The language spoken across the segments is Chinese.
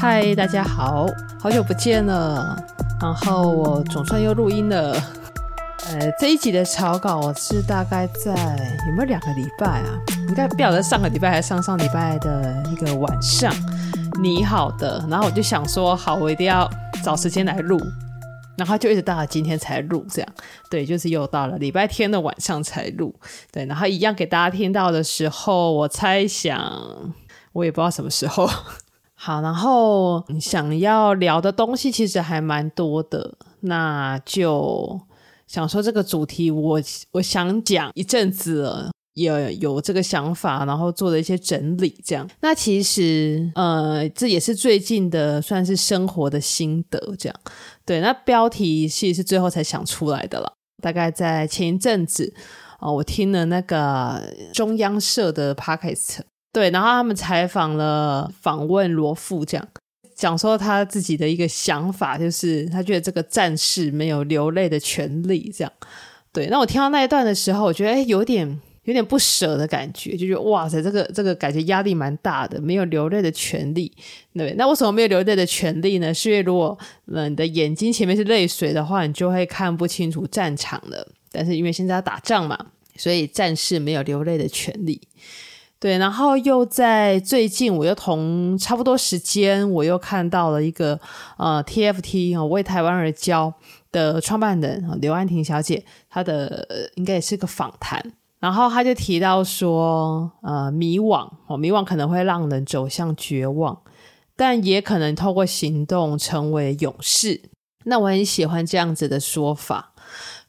嗨，大家好，好久不见了。然后我总算又录音了。呃，这一集的草稿我是大概在有没有两个礼拜啊？应该不晓得上个礼拜还是上上礼拜的一个晚上拟好的。然后我就想说，好，我一定要找时间来录。然后就一直到了今天才录，这样对，就是又到了礼拜天的晚上才录。对，然后一样给大家听到的时候，我猜想我也不知道什么时候。好，然后想要聊的东西其实还蛮多的，那就想说这个主题我，我想讲一阵子了，也有这个想法，然后做了一些整理，这样。那其实呃，这也是最近的算是生活的心得，这样。对，那标题其实是最后才想出来的了，大概在前一阵子啊、我听了那个中央社的 Podcast。对，然后他们采访了访问罗富，这样讲说他自己的一个想法，就是他觉得这个战士没有流泪的权利，这样。对，那我听到那一段的时候，我觉得有点有点不舍的感觉，就觉得哇塞，这个这个感觉压力蛮大的，没有流泪的权利。对，那为什么没有流泪的权利呢？是因为如果你的眼睛前面是泪水的话，你就会看不清楚战场了。但是因为现在要打仗嘛，所以战士没有流泪的权利。对，然后又在最近，我又同差不多时间，我又看到了一个呃 TFT 啊、为台湾而教的创办人刘安婷小姐，她的、呃、应该也是个访谈，然后她就提到说，呃，迷惘哦，迷惘可能会让人走向绝望，但也可能透过行动成为勇士。那我很喜欢这样子的说法，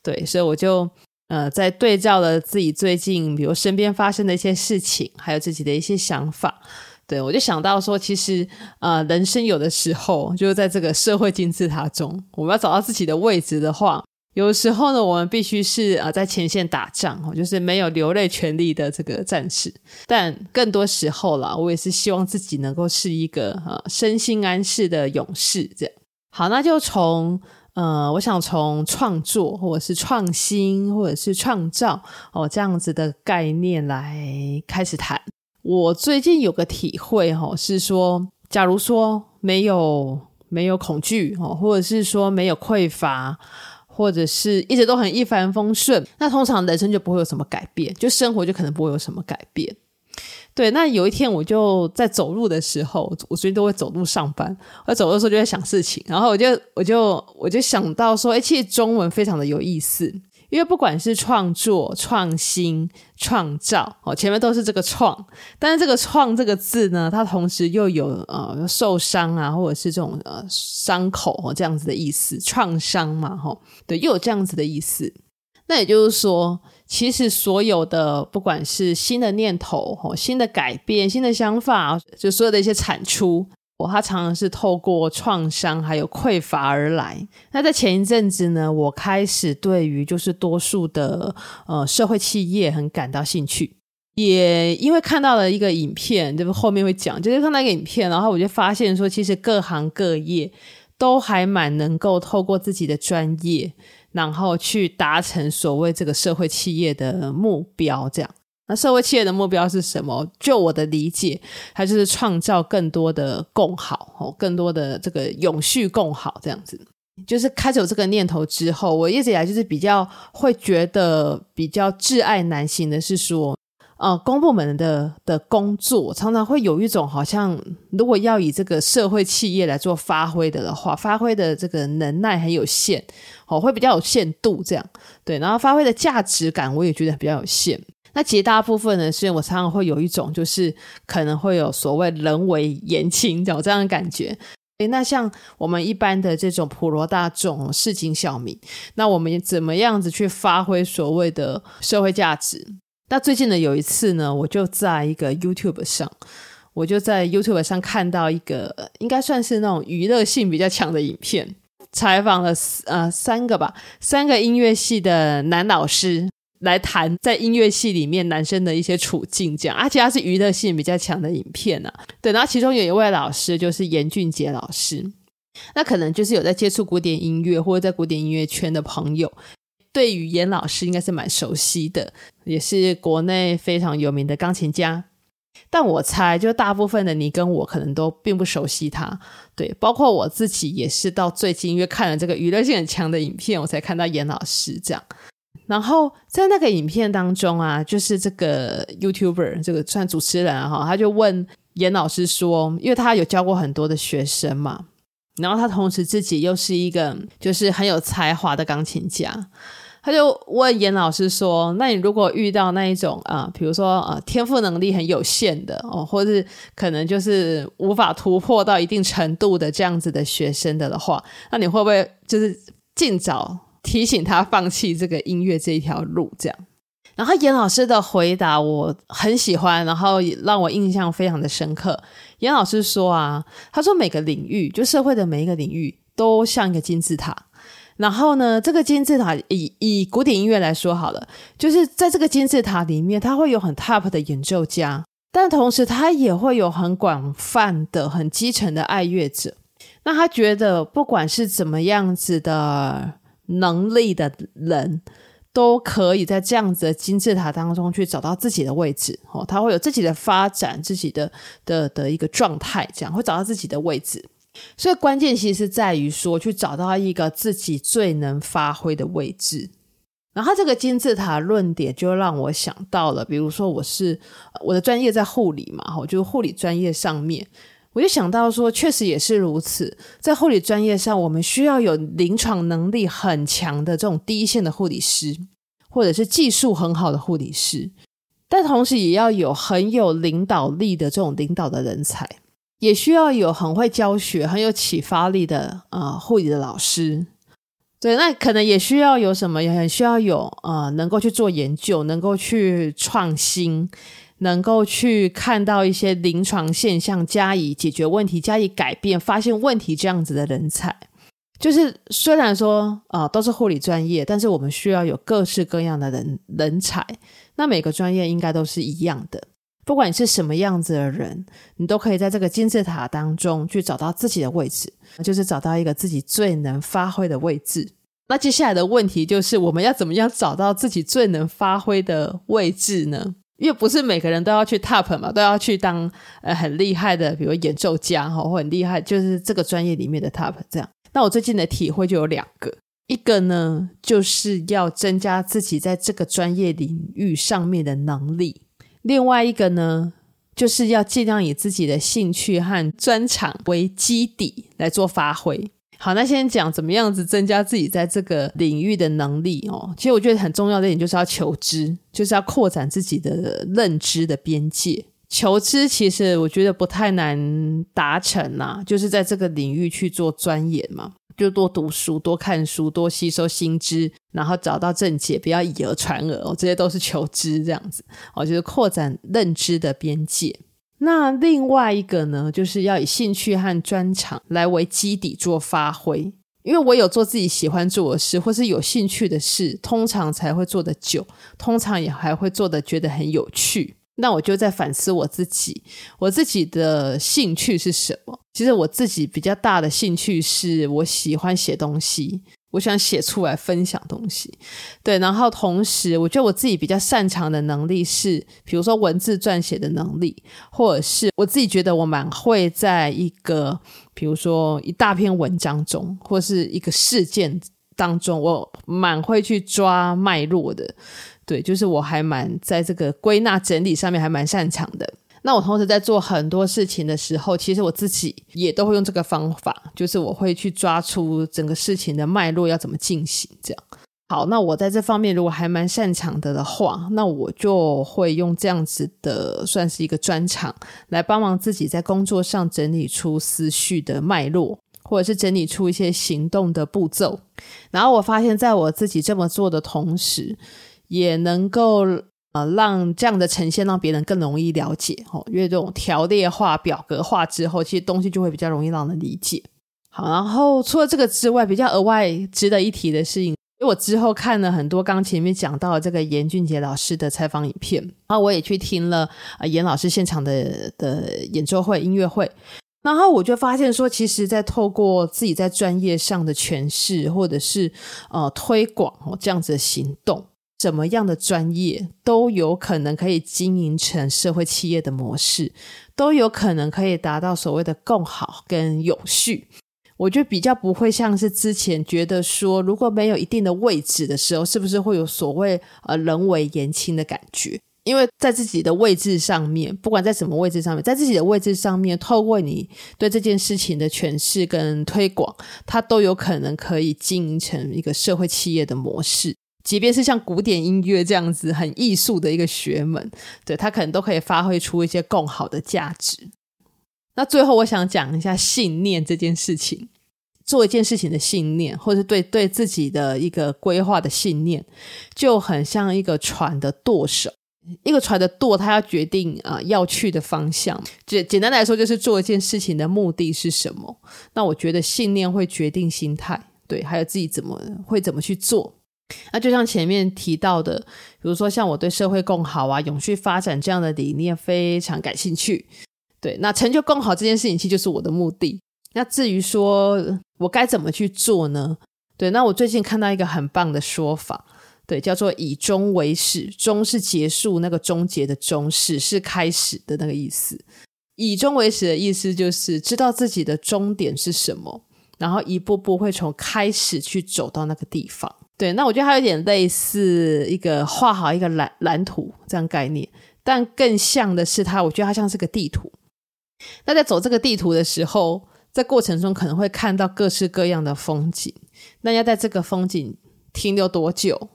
对，所以我就。呃，在对照了自己最近，比如身边发生的一些事情，还有自己的一些想法，对，我就想到说，其实呃，人生有的时候就是在这个社会金字塔中，我们要找到自己的位置的话，有时候呢，我们必须是啊、在前线打仗，就是没有流泪权利的这个战士。但更多时候啦，我也是希望自己能够是一个呃身心安适的勇士。这样好，那就从。呃，我想从创作，或者是创新，或者是创造哦这样子的概念来开始谈。我最近有个体会哈、哦，是说，假如说没有没有恐惧哦，或者是说没有匮乏，或者是一直都很一帆风顺，那通常人生就不会有什么改变，就生活就可能不会有什么改变。对，那有一天我就在走路的时候，我最近都会走路上班。我走路的时候就在想事情，然后我就我就我就想到说，诶，其实中文非常的有意思，因为不管是创作、创新、创造，哦，前面都是这个“创”，但是这个“创”这个字呢，它同时又有呃受伤啊，或者是这种呃伤口哦这样子的意思，创伤嘛，吼，对，又有这样子的意思。那也就是说。其实所有的，不管是新的念头、新的改变、新的想法，就所有的一些产出，我它常常是透过创伤还有匮乏而来。那在前一阵子呢，我开始对于就是多数的呃社会企业很感到兴趣，也因为看到了一个影片，就是后面会讲，就是看到一个影片，然后我就发现说，其实各行各业都还蛮能够透过自己的专业。然后去达成所谓这个社会企业的目标，这样。那社会企业的目标是什么？就我的理解，它就是创造更多的共好，哦，更多的这个永续共好，这样子。就是开始有这个念头之后，我一直以来就是比较会觉得比较挚爱难行的是说。呃，公部门的的工作常常会有一种好像，如果要以这个社会企业来做发挥的的话，发挥的这个能耐很有限，哦，会比较有限度这样，对，然后发挥的价值感我也觉得比较有限。那绝大部分呢，是我常常会有一种，就是可能会有所谓人为言轻这样这样的感觉。诶，那像我们一般的这种普罗大众、市井小民，那我们怎么样子去发挥所谓的社会价值？那最近呢，有一次呢，我就在一个 YouTube 上，我就在 YouTube 上看到一个应该算是那种娱乐性比较强的影片，采访了呃三个吧，三个音乐系的男老师来谈在音乐系里面男生的一些处境，这样，而且它是娱乐性比较强的影片啊。对，然后其中有一位老师就是严俊杰老师，那可能就是有在接触古典音乐或者在古典音乐圈的朋友。对于严老师应该是蛮熟悉的，也是国内非常有名的钢琴家。但我猜，就大部分的你跟我可能都并不熟悉他，对，包括我自己也是到最近因为看了这个娱乐性很强的影片，我才看到严老师这样。然后在那个影片当中啊，就是这个 YouTuber 这个算主持人哈、他就问严老师说，因为他有教过很多的学生嘛，然后他同时自己又是一个就是很有才华的钢琴家。他就问严老师说：“那你如果遇到那一种啊，比如说啊，天赋能力很有限的哦，或是可能就是无法突破到一定程度的这样子的学生的的话，那你会不会就是尽早提醒他放弃这个音乐这一条路？这样？”然后严老师的回答我很喜欢，然后也让我印象非常的深刻。严老师说啊，他说每个领域，就社会的每一个领域，都像一个金字塔。然后呢，这个金字塔以以古典音乐来说好了，就是在这个金字塔里面，它会有很 top 的演奏家，但同时它也会有很广泛的、很基层的爱乐者。那他觉得，不管是怎么样子的能力的人，都可以在这样子的金字塔当中去找到自己的位置。哦，他会有自己的发展，自己的的的一个状态，这样会找到自己的位置。所以关键其实在于说，去找到一个自己最能发挥的位置。然后这个金字塔论点就让我想到了，比如说我是我的专业在护理嘛，哈，就护理专业上面，我就想到说，确实也是如此。在护理专业上，我们需要有临床能力很强的这种第一线的护理师，或者是技术很好的护理师，但同时也要有很有领导力的这种领导的人才。也需要有很会教学、很有启发力的呃护理的老师，对，那可能也需要有什么，也很需要有呃能够去做研究、能够去创新、能够去看到一些临床现象，加以解决问题、加以改变、发现问题这样子的人才。就是虽然说啊、都是护理专业，但是我们需要有各式各样的人人才。那每个专业应该都是一样的。不管你是什么样子的人，你都可以在这个金字塔当中去找到自己的位置，就是找到一个自己最能发挥的位置。那接下来的问题就是，我们要怎么样找到自己最能发挥的位置呢？因为不是每个人都要去 top 嘛，都要去当呃很厉害的，比如演奏家哈，或很厉害，就是这个专业里面的 top 这样。那我最近的体会就有两个，一个呢，就是要增加自己在这个专业领域上面的能力。另外一个呢，就是要尽量以自己的兴趣和专长为基底来做发挥。好，那先讲怎么样子增加自己在这个领域的能力哦。其实我觉得很重要的一点就是要求知，就是要扩展自己的认知的边界。求知其实我觉得不太难达成呐，就是在这个领域去做钻研嘛。就多读书，多看书，多吸收新知，然后找到正解，不要以讹传讹哦，这些都是求知这样子哦，就是扩展认知的边界。那另外一个呢，就是要以兴趣和专长来为基底做发挥，因为我有做自己喜欢做的事，或是有兴趣的事，通常才会做得久，通常也还会做得觉得很有趣。那我就在反思我自己，我自己的兴趣是什么？其实我自己比较大的兴趣是我喜欢写东西，我想写出来分享东西。对，然后同时，我觉得我自己比较擅长的能力是，比如说文字撰写的能力，或者是我自己觉得我蛮会在一个，比如说一大篇文章中，或是一个事件当中，我蛮会去抓脉络的。对，就是我还蛮在这个归纳整理上面还蛮擅长的。那我同时在做很多事情的时候，其实我自己也都会用这个方法，就是我会去抓出整个事情的脉络要怎么进行。这样好，那我在这方面如果还蛮擅长的的话，那我就会用这样子的算是一个专长来帮忙自己在工作上整理出思绪的脉络，或者是整理出一些行动的步骤。然后我发现，在我自己这么做的同时，也能够。呃，让这样的呈现让别人更容易了解哦，因为这种条列化、表格化之后，其实东西就会比较容易让人理解。好，然后除了这个之外，比较额外值得一提的是，因为我之后看了很多刚前面讲到这个严俊杰老师的采访影片，然后我也去听了呃严老师现场的的演奏会、音乐会，然后我就发现说，其实，在透过自己在专业上的诠释，或者是呃推广哦这样子的行动。什么样的专业都有可能可以经营成社会企业的模式，都有可能可以达到所谓的更好跟永续。我觉得比较不会像是之前觉得说，如果没有一定的位置的时候，是不是会有所谓呃人为言轻的感觉？因为在自己的位置上面，不管在什么位置上面，在自己的位置上面，透过你对这件事情的诠释跟推广，它都有可能可以经营成一个社会企业的模式。即便是像古典音乐这样子很艺术的一个学门，对，它可能都可以发挥出一些更好的价值。那最后，我想讲一下信念这件事情。做一件事情的信念，或是对对自己的一个规划的信念，就很像一个船的舵手。一个船的舵，它要决定啊、要去的方向。简简单来说，就是做一件事情的目的是什么。那我觉得信念会决定心态，对，还有自己怎么会怎么去做。那就像前面提到的，比如说像我对社会共好啊、永续发展这样的理念非常感兴趣，对，那成就共好这件事情其实就是我的目的。那至于说我该怎么去做呢？对，那我最近看到一个很棒的说法，对，叫做以终为始，终是结束那个终结的终，始是开始的那个意思。以终为始的意思就是知道自己的终点是什么，然后一步步会从开始去走到那个地方。对，那我觉得它有点类似一个画好一个蓝蓝图这样概念，但更像的是它，我觉得它像是个地图。那在走这个地图的时候，在过程中可能会看到各式各样的风景，那要在这个风景停留多久，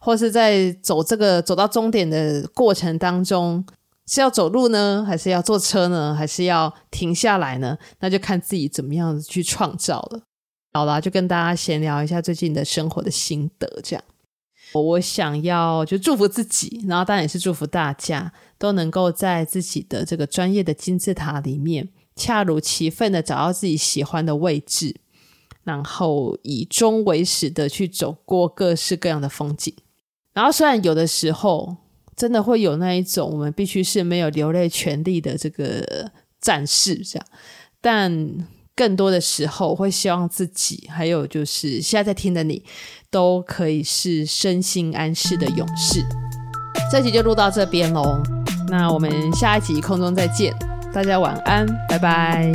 或是在走这个走到终点的过程当中，是要走路呢，还是要坐车呢，还是要停下来呢？那就看自己怎么样子去创造了。好啦，就跟大家闲聊一下最近的生活的心得，这样。我想要就祝福自己，然后当然也是祝福大家都能够在自己的这个专业的金字塔里面，恰如其分的找到自己喜欢的位置，然后以终为始的去走过各式各样的风景。然后虽然有的时候真的会有那一种我们必须是没有流泪权利的这个战士这样，但。更多的时候，会希望自己，还有就是现在在听的你，都可以是身心安适的勇士。这集就录到这边喽，那我们下一集空中再见，大家晚安，拜拜。